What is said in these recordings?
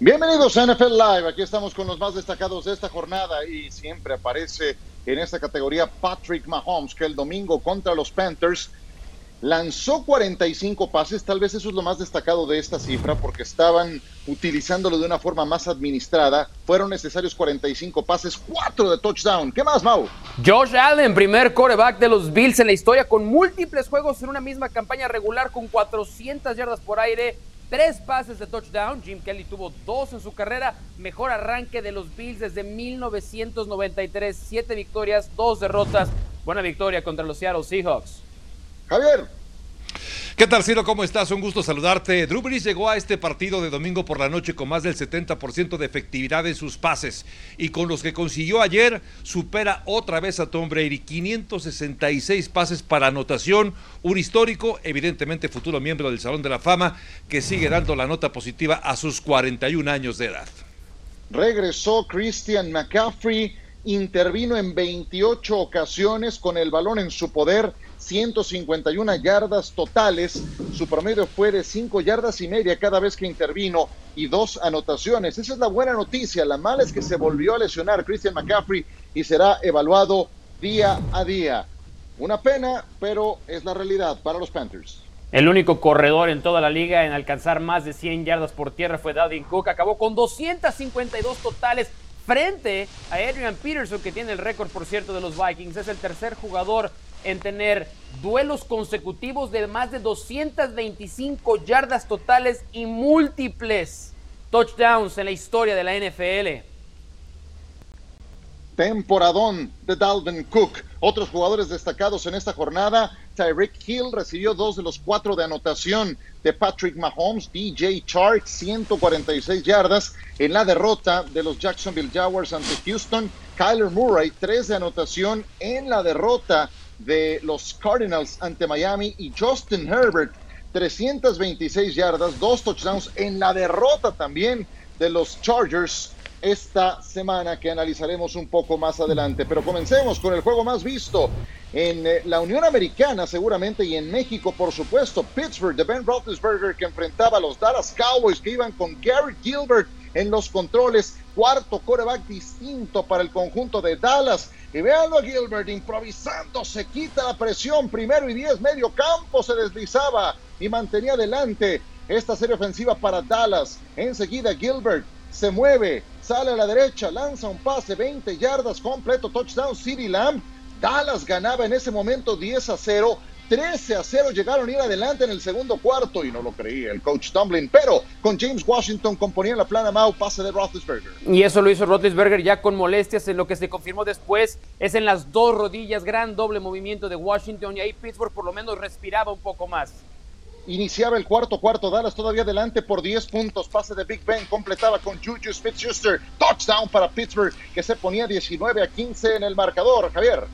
Bienvenidos a NFL Live. Aquí estamos con los más destacados de esta jornada y siempre aparece en esta categoría Patrick Mahomes, que el domingo contra los Panthers lanzó 45 pases. Tal vez eso es lo más destacado de esta cifra porque estaban utilizándolo de una forma más administrada. Fueron necesarios 45 pases, 4 de touchdown. ¿Qué más, Mau? Josh Allen, primer coreback de los Bills en la historia con múltiples juegos en una misma campaña regular con 400 yardas por aire tres pases de touchdown. Jim Kelly tuvo dos en su carrera. Mejor arranque de los Bills desde 1993. Siete victorias, dos derrotas. Buena victoria contra los Seattle Seahawks. Javier. ¿Qué tal, Ciro? ¿Cómo estás? Un gusto saludarte. Drew Brees llegó a este partido de domingo por la noche con más del 70% de efectividad en sus pases y con los que consiguió ayer supera otra vez a Tom Brady. 566 pases para anotación, un histórico, evidentemente futuro miembro del Salón de la Fama, que sigue dando la nota positiva a sus 41 años de edad. Regresó Christian McCaffrey, intervino en 28 ocasiones con el balón en su poder 151 yardas totales. Su promedio fue de 5 yardas y media cada vez que intervino y dos anotaciones. Esa es la buena noticia. La mala es que se volvió a lesionar Christian McCaffrey y será evaluado día a día. Una pena, pero es la realidad para los Panthers. El único corredor en toda la liga en alcanzar más de 100 yardas por tierra fue Dalvin Cook. Acabó con 252 totales frente a Adrian Peterson, que tiene el récord, por cierto, de los Vikings. Es el tercer jugador en tener duelos consecutivos de más de 225 yardas totales y múltiples touchdowns en la historia de la NFL. Temporadón de Dalvin Cook. Otros jugadores destacados en esta jornada, Tyreek Hill recibió dos de los cuatro de anotación de Patrick Mahomes, DJ Chark 146 yardas en la derrota de los Jacksonville Jaguars ante Houston, Kyler Murray tres de anotación en la derrota de los Cardinals ante Miami y Justin Herbert 326 yardas, dos touchdowns en la derrota también de los Chargers esta semana que analizaremos un poco más adelante. Pero comencemos con el juego más visto en eh, la Unión Americana seguramente y en México por supuesto. Pittsburgh de Ben Roethlisberger que enfrentaba a los Dallas Cowboys que iban con Gary Gilbert en los controles. Cuarto coreback distinto para el conjunto de Dallas. Y veanlo a Gilbert improvisando, se quita la presión. Primero y diez, medio campo se deslizaba y mantenía adelante esta serie ofensiva para Dallas. Enseguida Gilbert se mueve, sale a la derecha, lanza un pase, 20 yardas, completo touchdown, City Lamb. Dallas ganaba en ese momento 10 a 0. 13 a 0 llegaron a ir adelante en el segundo cuarto y no lo creía el coach Tomlin, pero con James Washington componía la plana Mau pase de Roethlisberger. Y eso lo hizo Roethlisberger ya con molestias, en lo que se confirmó después es en las dos rodillas, gran doble movimiento de Washington y ahí Pittsburgh por lo menos respiraba un poco más. Iniciaba el cuarto cuarto, Dallas todavía adelante por 10 puntos. Pase de Big Ben completaba con Juju Smith-Schuster. Touchdown para Pittsburgh que se ponía 19 a 15 en el marcador. Javier.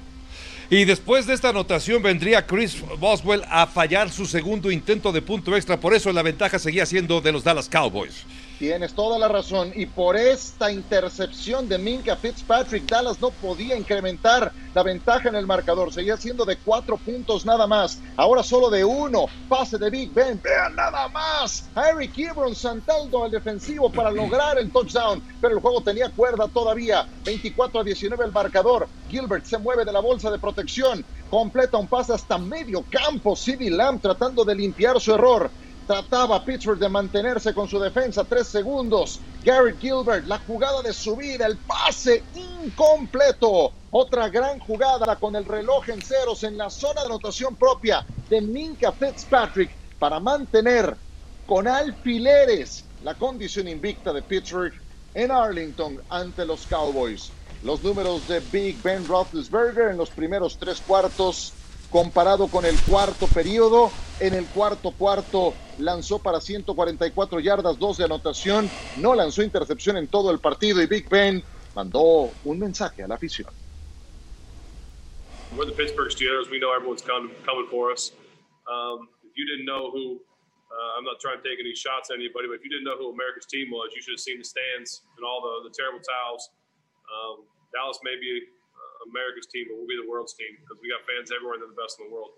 Y después de esta anotación vendría Chris Boswell a fallar su segundo intento de punto extra. Por eso la ventaja seguía siendo de los Dallas Cowboys. Tienes toda la razón. Y por esta intercepción de Minka Fitzpatrick, Dallas no podía incrementar la ventaja en el marcador. Seguía siendo de cuatro puntos nada más. Ahora solo de uno. Pase de Big Ben. Vean nada más. Harry Ebron saltando al defensivo para lograr el touchdown. Pero el juego tenía cuerda todavía. 24 a 19 el marcador. Gilbert se mueve de la bolsa de protección. Completa un pase hasta medio campo. CD Lamb tratando de limpiar su error. Trataba Pittsburgh de mantenerse con su defensa. Tres segundos. Garrett Gilbert, la jugada de subida, el pase incompleto. Otra gran jugada con el reloj en ceros en la zona de anotación propia de Minka Fitzpatrick para mantener con alfileres la condición invicta de Pittsburgh en Arlington ante los Cowboys. Los números de Big Ben Roethlisberger en los primeros tres cuartos comparado con el cuarto periodo. En el cuarto cuarto lanzó para 144 yardas, dos de anotación, no lanzó intercepción en todo el partido y Big Ben mandó un mensaje a la afición. We're the Pittsburgh Steelers. We know everyone's coming, for us. Um, if you didn't know who, uh, I'm not trying to take any shots at anybody, but if you didn't know who America's team was, you should have seen the stands and all the, the terrible towels. Um, Dallas may be America's team, but we'll be the world's team because we got fans everywhere and they're the best in the world.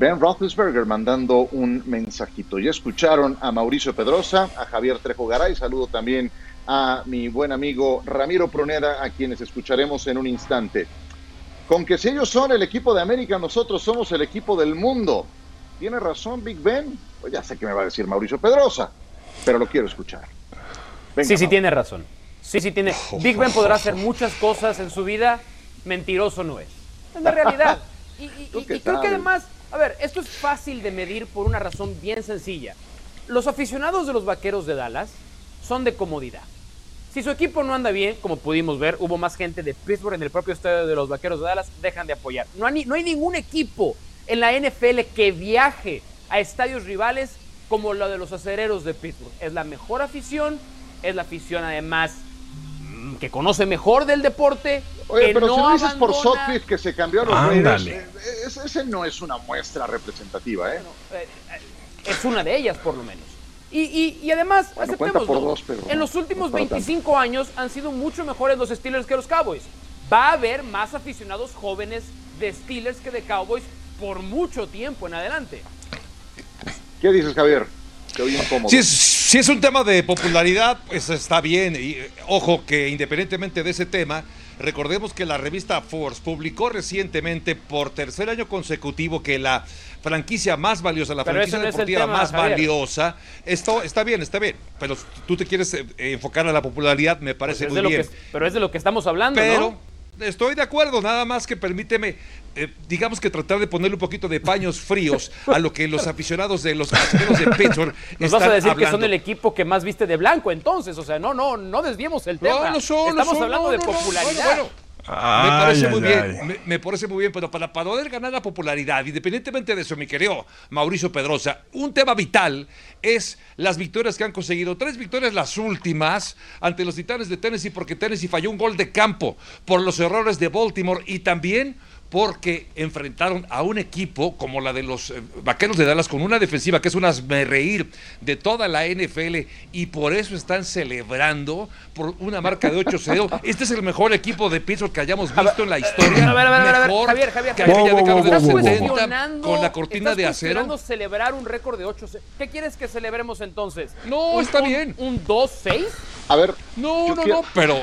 Ben Roethlisberger mandando un mensajito. Ya escucharon a Mauricio Pedrosa, a Javier Trejo Garay, saludo también a mi buen amigo Ramiro Pruneda, a quienes escucharemos en un instante. Con que si ellos son el equipo de América, nosotros somos el equipo del mundo. ¿Tiene razón Big Ben? Pues ya sé que me va a decir Mauricio Pedrosa, pero lo quiero escuchar. Venga, sí, sí, tiene razón. Sí, sí, tiene. Big Ben podrá hacer muchas cosas en su vida, mentiroso no es. Es la realidad. Y, y, y, y creo que además, a ver, esto es fácil de medir por una razón bien sencilla. Los aficionados de los vaqueros de Dallas son de comodidad. Si su equipo no anda bien, como pudimos ver, hubo más gente de Pittsburgh en el propio estadio de los Vaqueros de Dallas, dejan de apoyar. No hay, no hay ningún equipo en la NFL que viaje a estadios rivales como lo de los acereros de Pittsburgh. Es la mejor afición, es la afición además mm, que conoce mejor del deporte. Oye, que pero no si no dices abandona... por Sutcliffe que se cambió a los. Raiders, eh, ese, ese no es una muestra representativa, ¿eh? Eh, eh, es una de ellas, por lo menos. Y, y, y además, Bueno, aceptémoslo, por dos, pero en los últimos no es para 25 años han sido mucho mejores los Steelers que los Cowboys. Va a haber más aficionados jóvenes de Steelers que de Cowboys por mucho tiempo en adelante. ¿Qué dices, Javier? Te oí incómodo. Si es, si es un tema de popularidad, pues está bien. Y ojo que independientemente de ese tema, recordemos que la revista Force publicó recientemente por tercer año consecutivo que la franquicia más valiosa, la Pero franquicia no deportiva tema, más Javier. valiosa, esto está bien, está bien. Pero tú te quieres eh, enfocar a la popularidad, me parece Pues es muy bien. que- pero es de lo que estamos hablando, Pero ¿no? estoy de acuerdo, nada más que permíteme, eh, digamos que tratar de ponerle un poquito de paños fríos a lo que los aficionados de los acereros de Pittsburgh Nos vas a decir que son el equipo que más viste de blanco, entonces, o sea, no, no, no desviemos el tema. No, no son, no Estamos son, hablando no, de no, no, popularidad. bueno, bueno. Me parece ay, muy ay. bien, me, me parece muy bien, pero para poder ganar la popularidad, independientemente de eso, mi querido Mauricio Pedrosa, un tema vital es las victorias que han conseguido. Tres victorias las últimas ante los Titanes de Tennessee porque Tennessee falló un gol de campo por los errores de Baltimore y también porque enfrentaron a un equipo como la de los eh, Vaqueros de Dallas con una defensiva que es una reír de toda la NFL y por eso están celebrando por una marca de 8-0. Este es el mejor equipo de Pittsburgh que hayamos visto en la historia. A ver, a ver, a ver, a ver, Mejor Javier, Javier, que Javier. aquella de los wow, wow, wow. 70 cuestionando- con la cortina de acero. celebrar un récord de 8 ¿Qué quieres que celebremos entonces? No, ¿Un- está un- bien. ¿Un 2-6? A ver, No, no, quiero- no, pero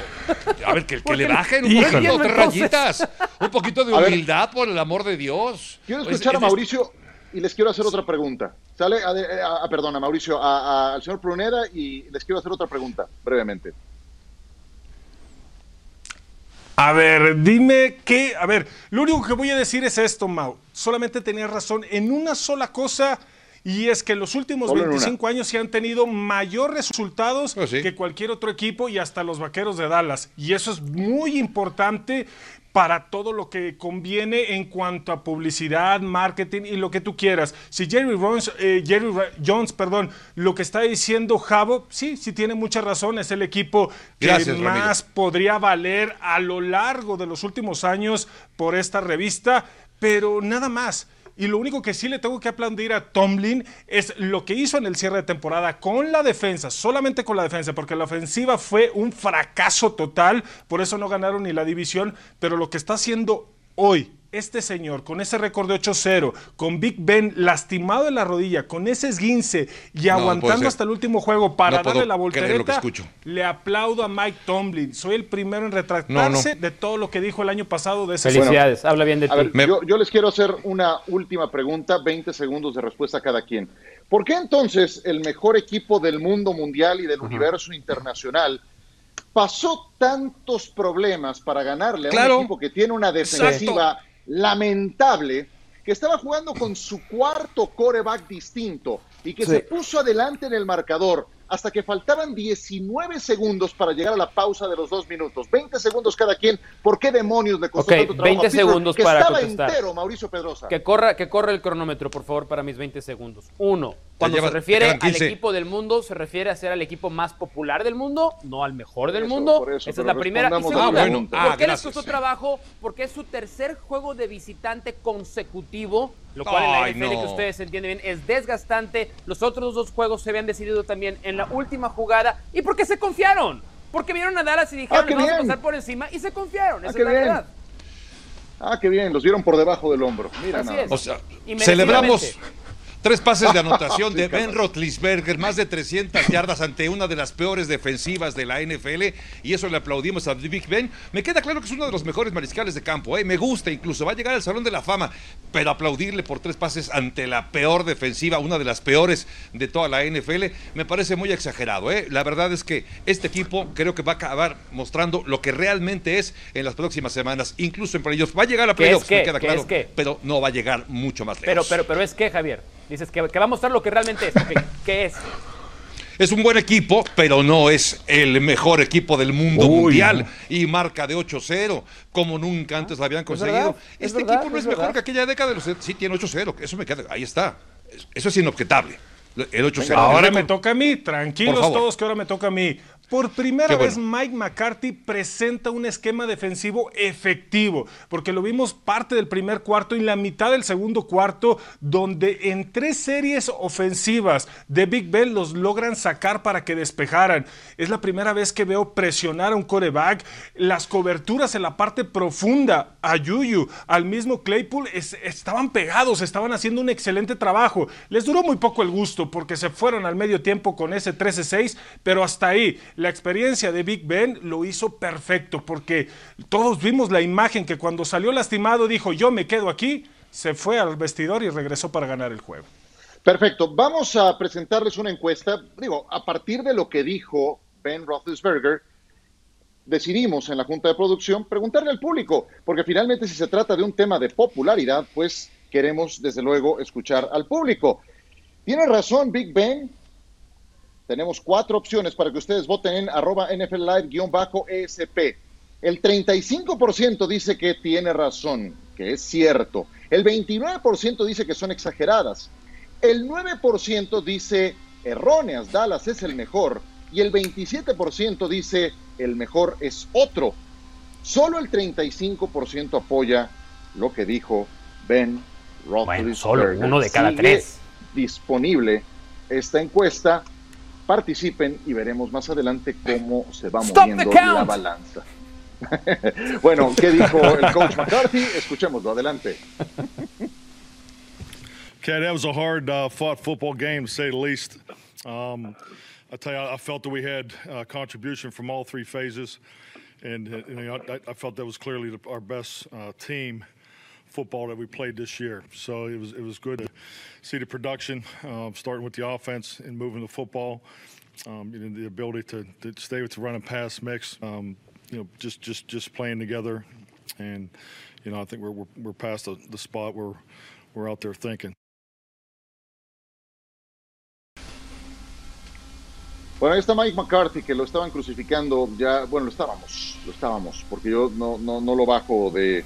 a ver, que, que le no- bajen un poquito, tres rayitas, un poquito de ver. Humildad, por el amor de Dios. quiero Es- escuchar a es- Mauricio y les quiero hacer otra pregunta. ¿Sale? A, a- a- perdón, a Mauricio, a- a- al señor Pruneda y les quiero hacer otra pregunta, brevemente. A ver, dime qué. A ver, lo único que voy a decir es esto, Mau. Solamente tenías razón en una sola cosa. Y es que los últimos Solo en 25 años se han tenido mayor resultados Pues sí. que cualquier otro equipo y hasta los vaqueros de Dallas. Y eso es muy importante para todo lo que conviene en cuanto a publicidad, marketing y lo que tú quieras. Si Jerry, Jones, eh, Jerry Jones, perdón, lo que está diciendo Javo, sí, sí tiene mucha razón. Es el equipo que Gracias, Ramiro. más podría valer a lo largo de los últimos años por esta revista, pero nada más. Y lo único que sí le tengo que aplaudir a Tomlin es lo que hizo en el cierre de temporada con la defensa, solamente con la defensa, porque la ofensiva fue un fracaso total, por eso no ganaron ni la división, pero lo que está haciendo hoy este señor con ese récord de 8-0, con Big Ben lastimado en la rodilla, con ese esguince y aguantando hasta el último juego para No darle la creer lo que voltereta, escucho. le aplaudo a Mike Tomlin. Soy el primero en retractarse de todo lo que dijo el año pasado de ese Felicidades, habla bien de ti. ver, Me- yo, yo les quiero hacer una última pregunta, 20 segundos de respuesta a cada quien. ¿Por qué entonces el mejor equipo del mundo mundial y del universo internacional pasó tantos problemas para ganarle a un equipo que tiene una defensiva lamentable, que estaba jugando con su cuarto coreback distinto y que Sí. se puso adelante en el marcador hasta que faltaban 19 segundos para llegar a la pausa de los dos minutos? 20 segundos cada quien. ¿Por qué demonios le costó Ok, tanto trabajo 20 a Pittsburgh, segundos que para estaba contestar. entero, Mauricio Pedrosa? Que corra, que corra el cronómetro, por favor, para mis 20 segundos. Uno, cuando lleva- se refiere al quedan 15. equipo del mundo, se refiere a ser al equipo más popular del mundo, no al mejor del Eso, mundo. por eso, Esa es la primera. Y segunda, pregunta. ¿por Ah, qué les gracias, costó sí. trabajo? Porque es su tercer juego de visitante consecutivo, lo cual en Ay, la NFL, no. que ustedes entienden bien, es desgastante. Los otros dos juegos se habían decidido también en la última jugada. ¿Y por qué se confiaron? Porque vieron a Dallas y dijeron, Ah, qué "Les vamos a pasar por encima y se confiaron. Ah, Esa qué es la bien. verdad. Ah, qué bien, los vieron por debajo del hombro. Mira Así nada es. más. O sea, celebramos. Tres pases de anotación de Ben. Roethlisberger, más de 300 yardas ante una de las peores defensivas de la NFL y eso le aplaudimos a Big Ben. Me queda claro que es uno de los mejores mariscales de campo, ¿eh? me gusta incluso, va a llegar al Salón de la Fama, pero aplaudirle por tres pases ante la peor defensiva, una de las peores de toda la NFL, me parece muy exagerado. ¿eh? La verdad es que este equipo creo que va a acabar mostrando lo que realmente es en las próximas semanas, incluso en playoffs. Va a llegar a ¿Qué es playoffs, me queda ¿Qué claro, es qué? pero no va a llegar mucho más Pero, lejos. pero, pero es que, Javier. Dices que, que va a mostrar lo que realmente es. ¿Qué es? Es un buen equipo, pero no es el mejor equipo del mundo Uy, mundial. Y marca de 8-0, como nunca antes lo habían conseguido. verdad, es este verdad, equipo no es es, mejor verdad. que aquella década de los. Sí, tiene 8-0. Eso me queda. Ahí está. Eso es inobjetable. El 8-0. Ahora El me toca a mí, tranquilos todos que ahora me toca a mí. Por primera vez. Mike McCarthy presenta un esquema defensivo efectivo, porque lo vimos parte del primer cuarto y la mitad del segundo cuarto, donde en tres series ofensivas de Big Ben los logran sacar para que despejaran. Es la primera vez que veo presionar a un coreback, las coberturas en la parte profunda a Yuyu, al mismo Claypool, es- estaban pegados, estaban haciendo un excelente trabajo. Les duró muy poco el gusto porque se fueron al medio tiempo con ese 13-6, pero hasta ahí la experiencia de Big Ben lo hizo perfecto porque todos vimos la imagen que cuando salió lastimado dijo yo me quedo aquí, se fue al vestidor y regresó para ganar el juego. Perfecto, vamos a presentarles una encuesta. Digo, a partir de lo que dijo Ben Roethlisberger, decidimos en la Junta de Producción preguntarle al público, porque finalmente si se trata de un tema de popularidad, pues queremos desde luego escuchar al público. Tiene razón Big Ben. Tenemos cuatro opciones para que ustedes voten en arroba NFL Live-ESP. El 35% dice que tiene razón, que es cierto. El 29% dice que son exageradas. El 9% dice erróneas, Dallas es el mejor. Y el 27% dice el mejor es otro. Solo el 35% apoya lo que dijo Ben Roethlisberger. Bueno, solo uno de cada Sigue tres. Disponible esta encuesta. Participen y veremos más adelante cómo se va Stop the moviendo count. la balanza. bueno, ¿qué dijo el coach McCarthy? Escuchémoslo, adelante. Okay, that was a hard uh, fought football game to say the least. Um, I tell you, I I felt that we had uh, contribution from all three phases, and uh, you know, I, I felt that was clearly the, our best uh, team football that we played this year. So it was it was good to see the production, um, starting with the offense and moving the football. Um, you know, the ability to, to stay with the run and pass mix. Um, you know, just just just playing together, and you know, I think we're we're, we're past the, the spot where we're out there thinking. Bueno, ahí está Mike McCarthy, que lo estaban crucificando ya, bueno, lo estábamos, lo estábamos, porque yo no, no, no lo bajo de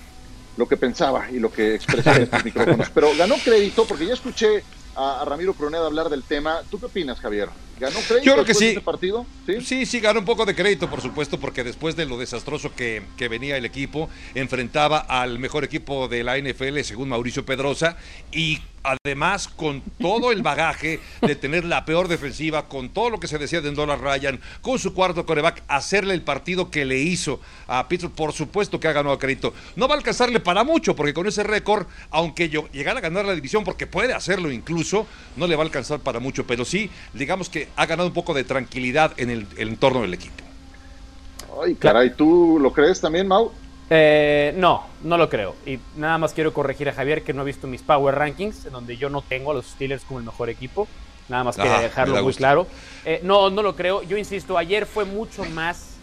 lo que pensaba y lo que expresé en estos micrófonos, pero ganó crédito porque ya escuché a, a Ramiro Pruneda hablar del tema. ¿Tú qué opinas, Javier? ¿Ganó crédito Yo creo que de sí. este partido? ¿Sí? Sí, sí, ganó un poco de crédito, por supuesto, porque después de lo desastroso que, que venía el equipo, enfrentaba al mejor equipo de la NFL, según Mauricio Pedrosa, y además con todo el bagaje de tener la peor defensiva, con todo lo que se decía de Ndola Ryan, con su cuarto coreback, hacerle el partido que le hizo a Pittsburgh, por supuesto que ha ganado crédito. No va a alcanzarle para mucho, porque con ese récord, aunque yo llegara a ganar la división, porque puede hacerlo incluso, no le va a alcanzar para mucho, pero sí, digamos que ha ganado un poco de tranquilidad en el, el entorno del equipo. Ay, caray, ¿tú lo crees también, Mau? Eh, no, no lo creo. Y nada más quiero corregir a Javier que no ha visto mis Power Rankings, en donde yo no tengo a los Steelers como el mejor equipo. Nada más quería Ah, dejarlo muy gusto. claro. Eh, no, no lo creo. Yo insisto, ayer fue mucho más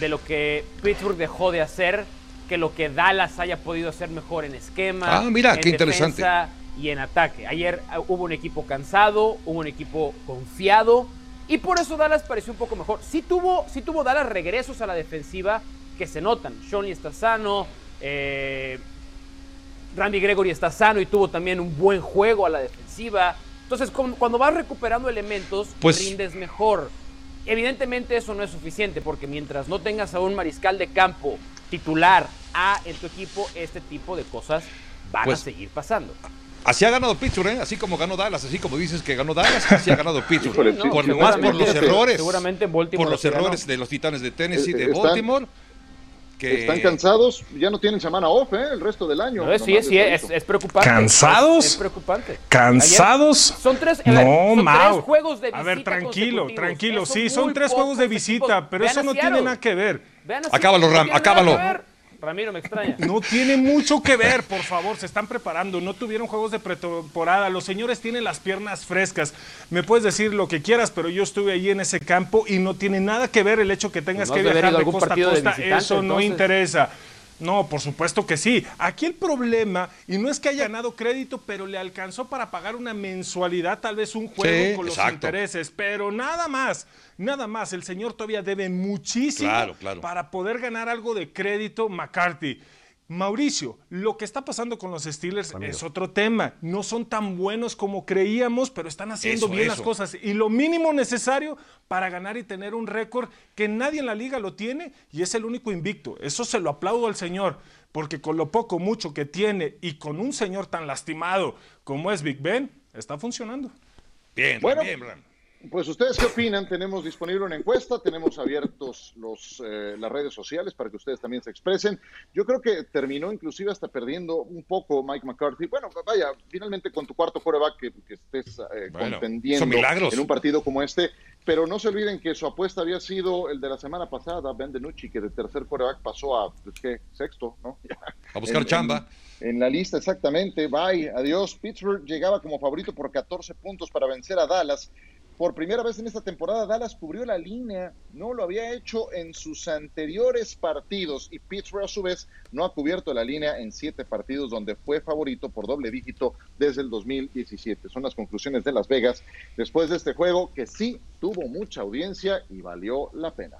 de lo que Pittsburgh dejó de hacer que lo que Dallas haya podido hacer mejor en esquema. Ah, mira, en qué interesante. defensa Y en ataque. Ayer ah, hubo un equipo cansado, hubo un equipo confiado. Y por eso Dallas pareció un poco mejor. Sí tuvo, sí tuvo Dallas regresos a la defensiva que se notan. Shawnee está sano. Eh, Randy Gregory está sano y tuvo también un buen juego a la defensiva. Entonces, cuando vas recuperando elementos, Pues- rindes mejor. Evidentemente eso no es suficiente porque mientras no tengas a un mariscal de campo titular A en tu equipo, este tipo de cosas van Pues- a seguir pasando. Así ha ganado Pittsburgh, ¿eh? así como ganó Dallas, así como dices que ganó Dallas, así ha ganado Pittsburgh. Híjole, no, por, más por los errores. Seguramente Baltimore por los ganó. errores de los Titanes de Tennessee, Eh, de están- Baltimore. que Están cansados, ya no tienen semana off, ¿eh? El resto del año. No, sí, sí, es, preocupante. ¿Cansados? Es, es preocupante. ¿Cansados? Ayer- son tres, ver, No, son tres juegos de A ver, visita tranquilo, tranquilo. Eso Sí, son tres juegos de visita, pero Vean eso no tiene nada que ver. Acábalo, Ram, acábalo. Ramiro, me extraña. No tiene mucho que ver, por favor, se están preparando, no tuvieron juegos de pretemporada, los señores tienen las piernas frescas. Me puedes decir lo que quieras, pero yo estuve ahí en ese campo y no tiene nada que ver el hecho que tengas Pues no que viajar de costa a costa, eso no entonces. interesa. No, por supuesto que sí. Aquí el problema, y no es que haya ganado crédito, pero le alcanzó para pagar una mensualidad, tal vez un juego Sí, con los exacto. intereses, pero nada más, nada más. El señor todavía debe muchísimo Claro, claro. para poder ganar algo de crédito McCarthy. Mauricio, lo que está pasando con los Steelers es otro tema. No son tan buenos como creíamos, pero están haciendo Eso, bien las cosas. Y lo mínimo necesario para ganar y tener un récord que nadie en la liga lo tiene y es el único invicto. Eso se lo aplaudo al señor, porque con lo poco, mucho que tiene y con un señor tan lastimado como es Big Ben, está funcionando. Bien, Bueno, bien, Ram. Pues ustedes qué opinan? Tenemos disponible una encuesta, tenemos abiertos los, eh, las redes sociales para que ustedes también se expresen. Yo creo que terminó inclusive hasta perdiendo un poco Mike McCarthy. Bueno, vaya, finalmente con tu cuarto coreback que, que estés eh, Bueno, contendiendo en un partido como este, pero no se olviden que su apuesta había sido el de la semana pasada, Ben DiNucci, que de tercer coreback pasó a, pues, ¿qué? Sexto, ¿no? A buscar En- chamba. En, en la lista, exactamente. Bye, adiós. Pittsburgh llegaba como favorito por 14 puntos para vencer a Dallas. Por primera vez en esta temporada, Dallas cubrió la línea. No lo había hecho en sus anteriores partidos. Y Pittsburgh, a su vez, no ha cubierto la línea en siete partidos, donde fue favorito por doble dígito desde el 2017. Son las conclusiones de Las Vegas después de este juego, que sí tuvo mucha audiencia y valió la pena.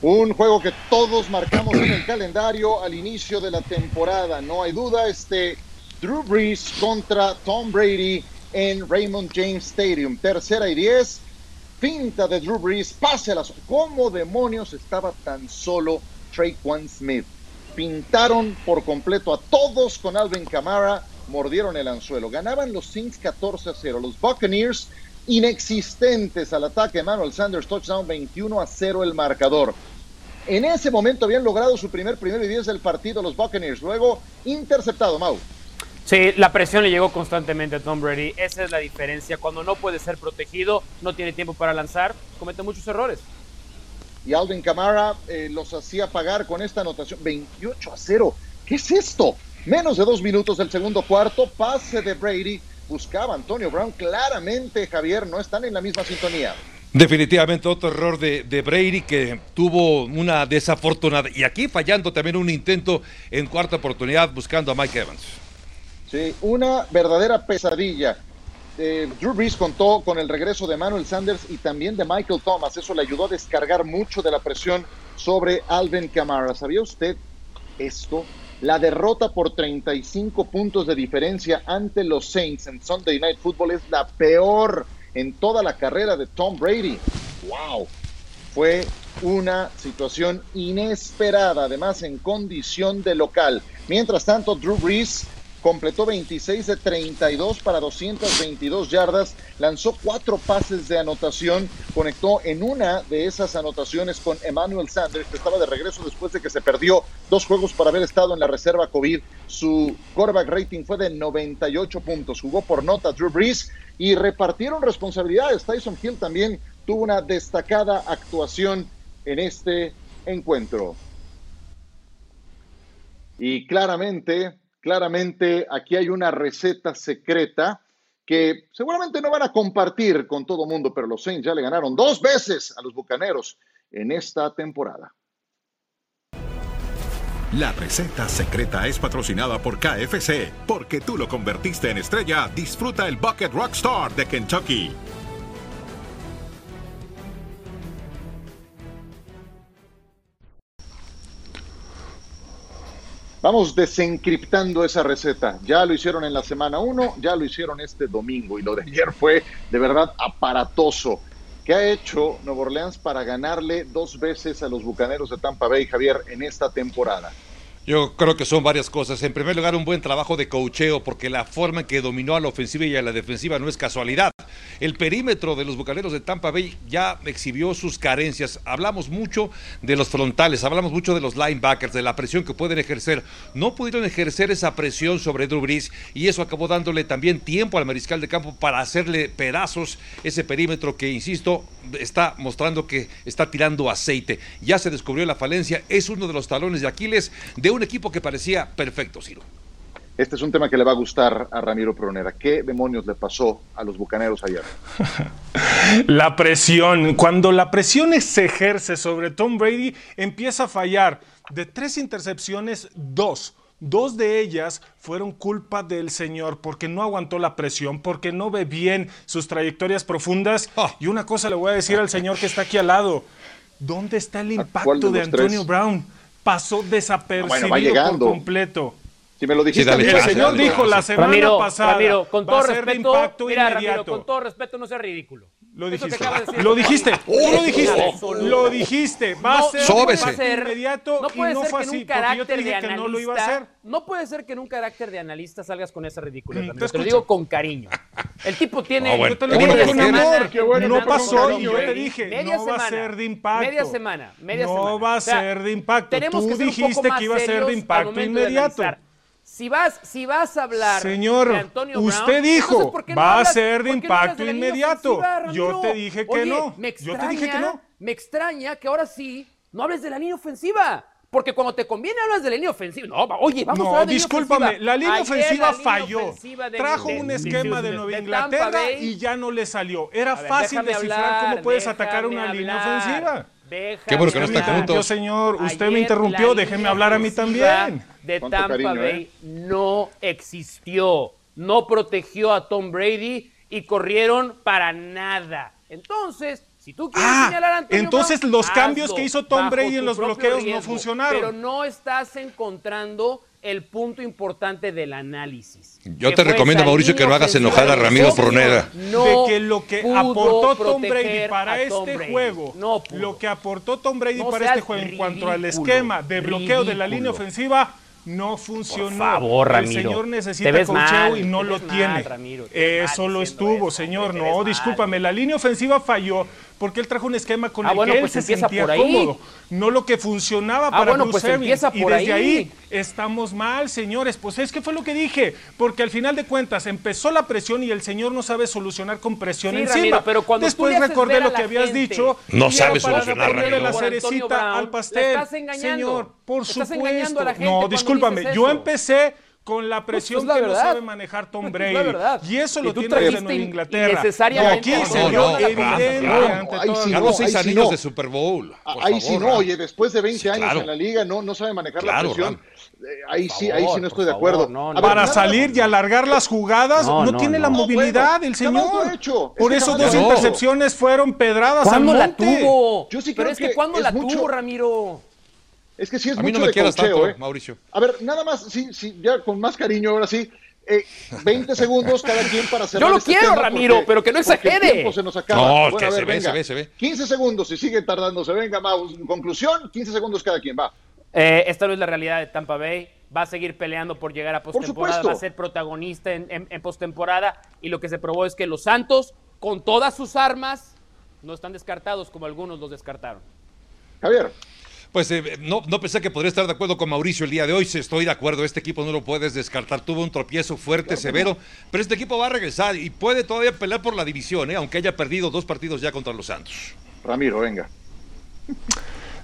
Un juego que todos marcamos en el calendario al inicio de la temporada. No hay duda, este Drew Brees contra Tom Brady en Raymond James Stadium. Tercera y diez. Finta de Drew Brees. Pase a. ¿Cómo demonios estaba tan solo Traquan Smith? Pintaron por completo a todos con Alvin Kamara. Mordieron el anzuelo. Ganaban los Saints 14 a 0. Los Buccaneers inexistentes al ataque. Emmanuel Sanders, touchdown 21 a 0 el marcador. En ese momento habían logrado su primer primero y diez del partido los Buccaneers. Luego interceptado, Mau. Sí, la presión le llegó constantemente a Tom Brady. Esa es la diferencia. Cuando no puede ser protegido, no tiene tiempo para lanzar, comete muchos errores. Y Alvin Kamara eh, los hacía pagar con esta anotación 28 a 0. ¿Qué es esto? Menos de dos minutos del segundo cuarto, pase de Brady. Buscaba Antonio Brown. Claramente, Javier, no están en la misma sintonía. Definitivamente otro error de, de Brady que tuvo una desafortunada y aquí fallando también un intento en cuarta oportunidad buscando a Mike Evans. Sí, una verdadera pesadilla. Eh, Drew Brees contó con el regreso de Manuel Sanders y también de Michael Thomas. Eso le ayudó a descargar mucho de la presión sobre Alvin Kamara. ¿Sabía usted esto? La derrota por 35 puntos de diferencia ante los Saints en Sunday Night Football es la peor en toda la carrera de Tom Brady. ¡Wow! Fue una situación inesperada, además en condición de local. Mientras tanto, Drew Brees completó 26 de 32 para 222 yardas, lanzó cuatro pases de anotación, conectó en una de esas anotaciones con Emmanuel Sanders, que estaba de regreso después de que se perdió dos juegos por haber estado en la reserva COVID. Su quarterback rating fue de 98 puntos. Jugó por nota Drew Brees y repartieron responsabilidades. Tyson Hill también tuvo una destacada actuación en este encuentro. Y claramente, claramente aquí hay una receta secreta que seguramente no van a compartir con todo mundo, pero los Saints ya le ganaron dos veces a los Bucaneros en esta temporada. La receta secreta es patrocinada por KFC. Porque tú lo convertiste en estrella, disfruta el Bucket Rockstar de Kentucky. Vamos desencriptando esa receta. Ya lo hicieron en la semana 1, ya lo hicieron este domingo y lo de ayer fue de verdad aparatoso. ¿Qué ha hecho Nuevo Orleans para ganarle dos veces a los Bucaneros de Tampa Bay, Javier, en esta temporada? Yo creo que son varias cosas. En primer lugar, un buen trabajo de cocheo, porque la forma en que dominó a la ofensiva y a la defensiva no es casualidad. El perímetro de los bucaneros de Tampa Bay ya exhibió sus carencias. Hablamos mucho de los frontales, hablamos mucho de los linebackers, de la presión que pueden ejercer. No pudieron ejercer esa presión sobre Drew Brees y eso acabó dándole también tiempo al mariscal de campo para hacerle pedazos ese perímetro que, insisto, está mostrando que está tirando aceite. Ya se descubrió la falencia, es uno de los talones de Aquiles de un equipo que parecía perfecto, Ciro. Este es un tema que le va a gustar a Ramiro Pronera. ¿Qué demonios le pasó a los bucaneros ayer? La presión. Cuando la presión se ejerce sobre Tom Brady, empieza a fallar. De tres intercepciones, dos. Dos de ellas fueron culpa del señor porque no aguantó la presión, porque no ve bien sus trayectorias profundas. Ah. Y una cosa le voy a decir al señor que está aquí al lado. ¿Dónde está el impacto de Antonio tres? Brown? Pasó desapercibido Bueno, va llegando. por completo. Si me lo dijiste Sí, El chance, señor dale dijo chance. la semana Ramiro, pasada. Ramiro, con va todo a ser de respeto, impacto mira, Ramiro, inmediato. con todo respeto, no seas ridículo. Lo dijiste. de Lo dijiste. absoluto. Lo dijiste. Lo dijiste. Va a No, ser no Sóbese. ser- inmediato no puede y no ser fue que en así. un Porque yo te carácter dije de que no lo iba a hacer. analista, no puede ser que en un carácter de analista salgas con esa ridiculez. Mm, te Te lo digo con cariño. El tipo tiene. No, bueno, Yo te lo digo con amor. quieres. Qué bueno no pasó y yo ¿eh? te dije, Media no va a ser de impacto. Media semana, media no semana. va a sea, ser de impacto. tenemos Tú que ser un poco dijiste que iba a ser de impacto inmediato. Si vas, si vas a hablar Señor, de Antonio usted dijo, entonces, ¿por qué no va a ser de no impacto inmediato? Yo te dije que Oye, no. Me Yo te dije que extraña- no. Me extraña que ahora sí no hables de la línea ofensiva. Porque cuando te conviene hablas de la línea ofensiva. No, oye, vamos a No, hablar de discúlpame, línea ofensiva. la línea ofensiva la línea falló. ofensiva de- Trajo de- un de- esquema de de- Nueva de Inglaterra y ya no le salió. Era ver, fácil descifrar hablar, cómo puedes atacar una línea ofensiva. Qué bueno que no hablar. juntos. señor. Usted Ayer me interrumpió. Déjeme hablar a mí ofensiva también. De Tampa cariño, Bay ¿eh? no existió. No protegió a Tom Brady y corrieron para nada. Entonces, si tú quieres Ah, señalar a Antonio entonces Brown, los cambios que hizo Tom Brady en los bloqueos no funcionaron. Pero no estás encontrando el punto importante del análisis. Yo te recomiendo, Mauricio, que no hagas enojar a Ramiro Proneda. No de que lo que aportó Tom Brady para este Brady. juego, No lo que aportó Tom Brady No para este juego en cuanto al esquema de bloqueo de la línea ofensiva no funcionó. Por favor, Ramiro. El señor Te necesita ves cocheo mal, y no lo mal, tiene. Ramiro, te ves mal eso lo diciendo estuvo, eso, señor. No, mal. discúlpame, la línea ofensiva falló porque él trajo un esquema con Ah, el bueno, que él pues se empieza sentía por ahí. cómodo, no lo que funcionaba Ah, para bueno, Bruce pues y desde ahí. ahí estamos mal, señores. Pues es que fue lo que dije, porque al final de cuentas empezó la presión y el señor no sabe solucionar con presión Sí, encima. Ramiro, pero cuando Después recordé lo que habías gente dicho. No sabe para solucionar, Ramiro. la cerecita Brown, al pastel. estás engañando. Señor, por Estás supuesto. engañando a la gente no, discúlpame, yo empecé con la presión pues, la que no sabe manejar Tom Es Brady. Y eso lo tiene in- Inglaterra. Y innecesariamente aquí se vio evidente ante Ganó seis anillos no. de Super Bowl. Ah, por Ahí sí no, oye, después de 20 Sí, años claro. en la liga no, no sabe manejar Claro, la presión. Ram. Eh, ahí sí, ahí sí no estoy de acuerdo. favor, no, A no. ver, Para nada- salir y alargar las jugadas, No, no, no, tiene no. la No, movilidad bueno, el señor. ha hecho. Por que eso dos intercepciones fueron pedradas al ¿Cuándo la monte. tuvo? Yo sí Pero creo es que que ¿cuándo es la mucho- tuvo, Ramiro? Es que sí es A mí no mucho me de quieras cocheo, tanto, ¿eh? Mauricio. A ver, nada más, sí, sí, ya con más cariño ahora sí. Eh, 20 segundos cada quien para cerrar Yo lo este quiero, tema Ramiro, porque- pero que no el exagere. tiempo se nos acaba. No, Bueno, que a ver, se ve, venga. se ve, se ve. 15 segundos, si sigue tardándose. Venga, Mau, conclusión, 15 segundos cada quien, va. Eh, esta no es la realidad de Tampa Bay. Va a seguir peleando por llegar a postemporada. Va a ser protagonista en, en- en postemporada. Y lo que se probó es que los Santos, con todas sus armas, no están descartados como algunos los descartaron. Javier, Pues eh, no, no pensé que podría estar de acuerdo con Mauricio el día de hoy. Sí, Estoy de acuerdo, este equipo no lo puedes descartar. Tuvo un tropiezo fuerte, severo, pero este equipo va a regresar y puede todavía pelear por la división, ¿eh? aunque haya perdido dos partidos ya contra los Santos. Ramiro, venga.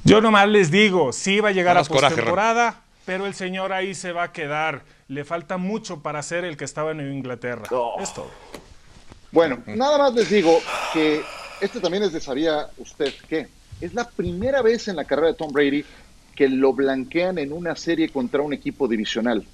Yo nomás les digo, sí va a llegar Danos a coraje, postemporada, pero el señor ahí se va a quedar. Le falta mucho para ser el que estaba en Inglaterra. Es todo. Bueno, nada más les digo que este también es de sabía usted qué. Es la primera vez en la carrera de Tom Brady que lo blanquean en una serie contra un equipo divisional.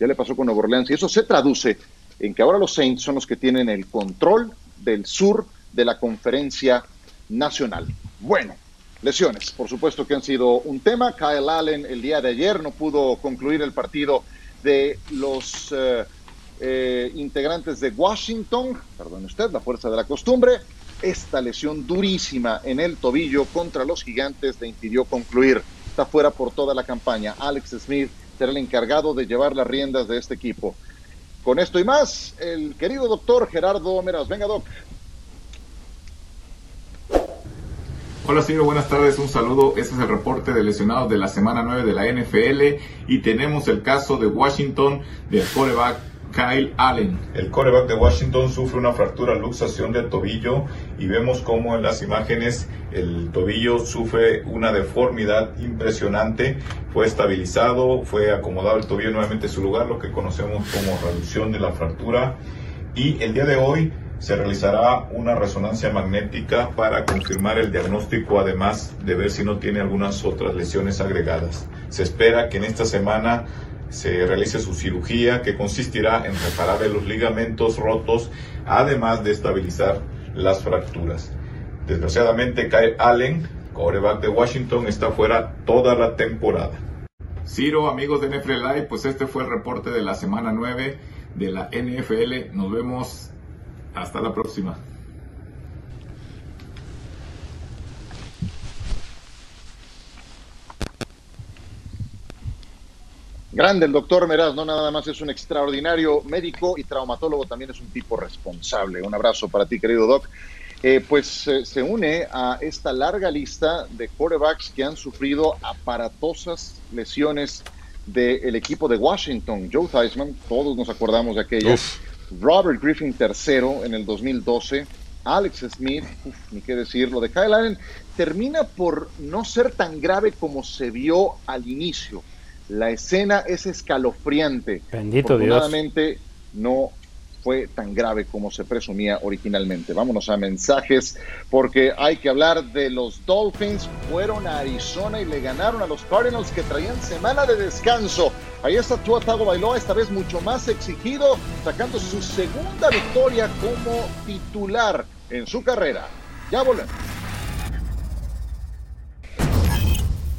Ya le pasó con Nueva Orleans y eso se traduce en que ahora los Saints son los que tienen el control del sur de la conferencia nacional. Bueno, lesiones, por supuesto que han sido un tema. Kyle Allen el día de ayer no pudo concluir el partido de los eh, eh, integrantes de Washington, perdón usted, la fuerza de la costumbre. Esta lesión durísima en el tobillo contra los gigantes le impidió concluir. Está fuera por toda la campaña. Alex Smith será el encargado de llevar las riendas de este equipo. Con esto y más, el querido doctor Gerardo Meras. Venga, Doc. Hola Ciro, buenas tardes, un saludo. Este es el reporte de lesionados de la semana 9 de la NFL y tenemos el caso de Washington del coreback Kyle Allen. El coreback de Washington sufre una fractura luxación del tobillo y vemos como en las imágenes el tobillo sufre una deformidad impresionante. Fue estabilizado, fue acomodado el tobillo nuevamente en su lugar, lo que conocemos como reducción de la fractura. Y el día de hoy se realizará una resonancia magnética para confirmar el diagnóstico, además de ver si no tiene algunas otras lesiones agregadas. Se espera que en esta semana se realice su cirugía que consistirá en reparar los ligamentos rotos, además de estabilizar las fracturas. Desgraciadamente, Kyle Allen, coreback de Washington, está fuera toda la temporada. Ciro, amigos de NFL Live, pues este fue el reporte de la semana 9 de la NFL. Nos vemos hasta la próxima. Grande el doctor Meraz, no nada más es un extraordinario médico y traumatólogo, también es un tipo responsable. Un abrazo para ti, querido doc. Eh, pues eh, se une a esta larga lista de quarterbacks que han sufrido aparatosas lesiones del equipo de Washington. Joe Theismann, todos nos acordamos de aquello. Robert Griffin tercero en el 2012. Alex Smith, uf, ni qué decir, lo de Kyle Allen termina por no ser tan grave como se vio al inicio. La escena es escalofriante. Bendito Dios. Afortunadamente no fue tan grave como se presumía originalmente. Vámonos a mensajes porque hay que hablar de los Dolphins. Fueron a Arizona y le ganaron a los Cardinals que traían semana de descanso. Ahí está Tua Tagovailoa, esta vez mucho más exigido, sacando su segunda victoria como titular en su carrera. Ya volvemos.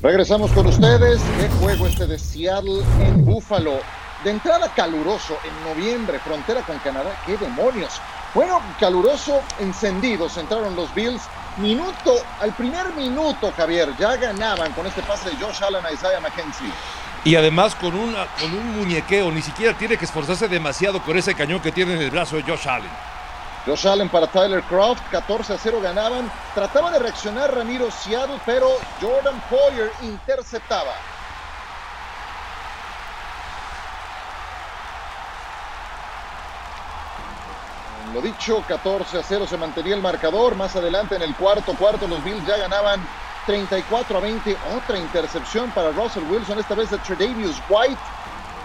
Regresamos con ustedes. ¿Qué juego este de Seattle en Buffalo? De entrada caluroso en noviembre, frontera con Canadá. ¿Qué demonios? Bueno, caluroso, encendidos entraron los Bills. Minuto, al primer minuto, Javier, ya ganaban con este pase de Josh Allen a Isaiah McKenzie. Y además con, una, con un muñequeo, ni siquiera tiene que esforzarse demasiado con ese cañón que tiene en el brazo de Josh Allen. Josh Allen para Tyler Croft, 14 a 0 ganaban. Trataba de reaccionar Ramiro Seattle, pero Jordan Poyer interceptaba. Lo dicho, 14 a 0 se mantenía el marcador. Más adelante en el cuarto cuarto los Bills ya ganaban 34 a 20. Otra intercepción para Russell Wilson, esta vez de Tredavious White.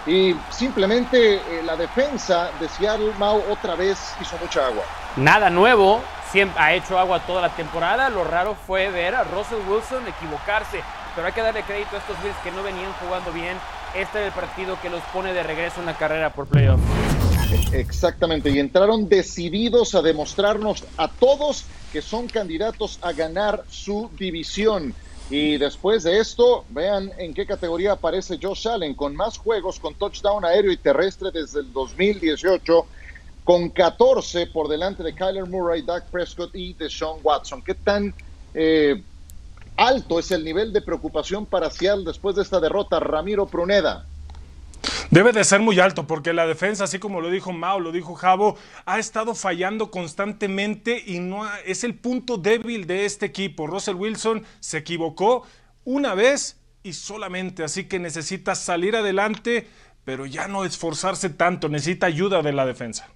Y simplemente eh, la defensa de Seattle Mau otra vez hizo mucha agua. Nada nuevo, siempre ha hecho agua toda la temporada. Lo raro fue ver a Russell Wilson equivocarse, pero hay que darle crédito a estos Bills que no venían jugando bien. Este es el partido que los pone de regreso en la carrera por playoff. Exactamente, y entraron decididos a demostrarnos a todos que son candidatos a ganar su división. Y después de esto, vean en qué categoría aparece Josh Allen, con más juegos con touchdown aéreo y terrestre desde el 2018, con 14 por delante de Kyler Murray, Dak Prescott y Deshaun Watson. ¿Qué tan eh, alto es el nivel de preocupación para Seattle después de esta derrota, Ramiro Pruneda? Debe de ser muy alto porque la defensa, así como lo dijo Mao, lo dijo Javo, ha estado fallando constantemente y no ha- es el punto débil de este equipo. Russell Wilson se equivocó una vez y solamente, así que necesita salir adelante, pero ya no esforzarse tanto, necesita ayuda de la defensa.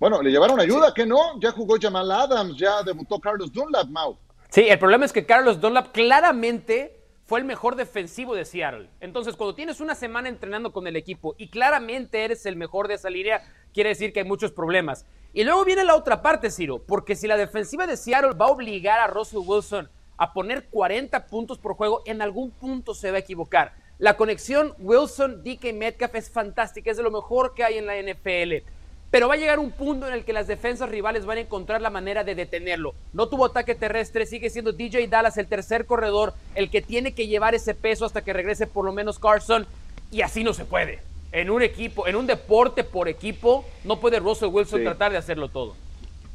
Bueno, le llevaron ayuda, ¿qué no? Ya jugó Jamal Adams, ya debutó Carlos Dunlap, Mau. Sí, el problema es que Carlos Dunlap claramente fue el mejor defensivo de Seattle. Entonces, cuando tienes una semana entrenando con el equipo y claramente eres el mejor de esa línea, quiere decir que hay muchos problemas. Y luego viene la otra parte, Ciro, porque si la defensiva de Seattle va a obligar a Russell Wilson a poner 40 puntos por juego, en algún punto se va a equivocar. La conexión Wilson-DK Metcalf es fantástica, es de lo mejor que hay en la NFL. Pero va a llegar un punto en el que las defensas rivales van a encontrar la manera de detenerlo. No tuvo ataque terrestre, sigue siendo DJ Dallas el tercer corredor, el que tiene que llevar ese peso hasta que regrese por lo menos Carson, y así no se puede. En un equipo, en un deporte por equipo, no puede Russell Wilson Sí. tratar de hacerlo todo.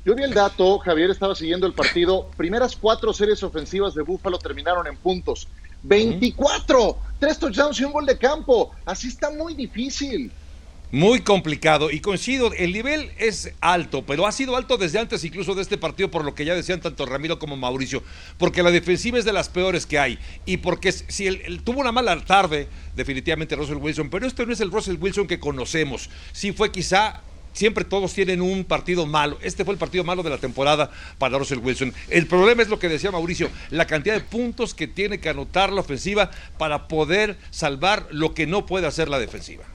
Yo vi el dato, Javier estaba siguiendo el partido. Primeras cuatro series ofensivas de Búfalo terminaron en puntos. 24, tres touchdowns y un gol de campo. Así está muy difícil. Muy complicado y coincido, el nivel es alto, pero ha sido alto desde antes incluso de este partido, por lo que ya decían tanto Ramiro como Mauricio, porque la defensiva es de las peores que hay y porque si él, tuvo una mala tarde, definitivamente Russell Wilson, pero este no es el Russell Wilson que conocemos, sí fue quizá Siempre todos tienen un partido malo. Este fue el partido malo de la temporada para Russell Wilson. El problema es lo que decía Mauricio, la cantidad de puntos que tiene que anotar la ofensiva para poder salvar lo que no puede hacer la defensiva.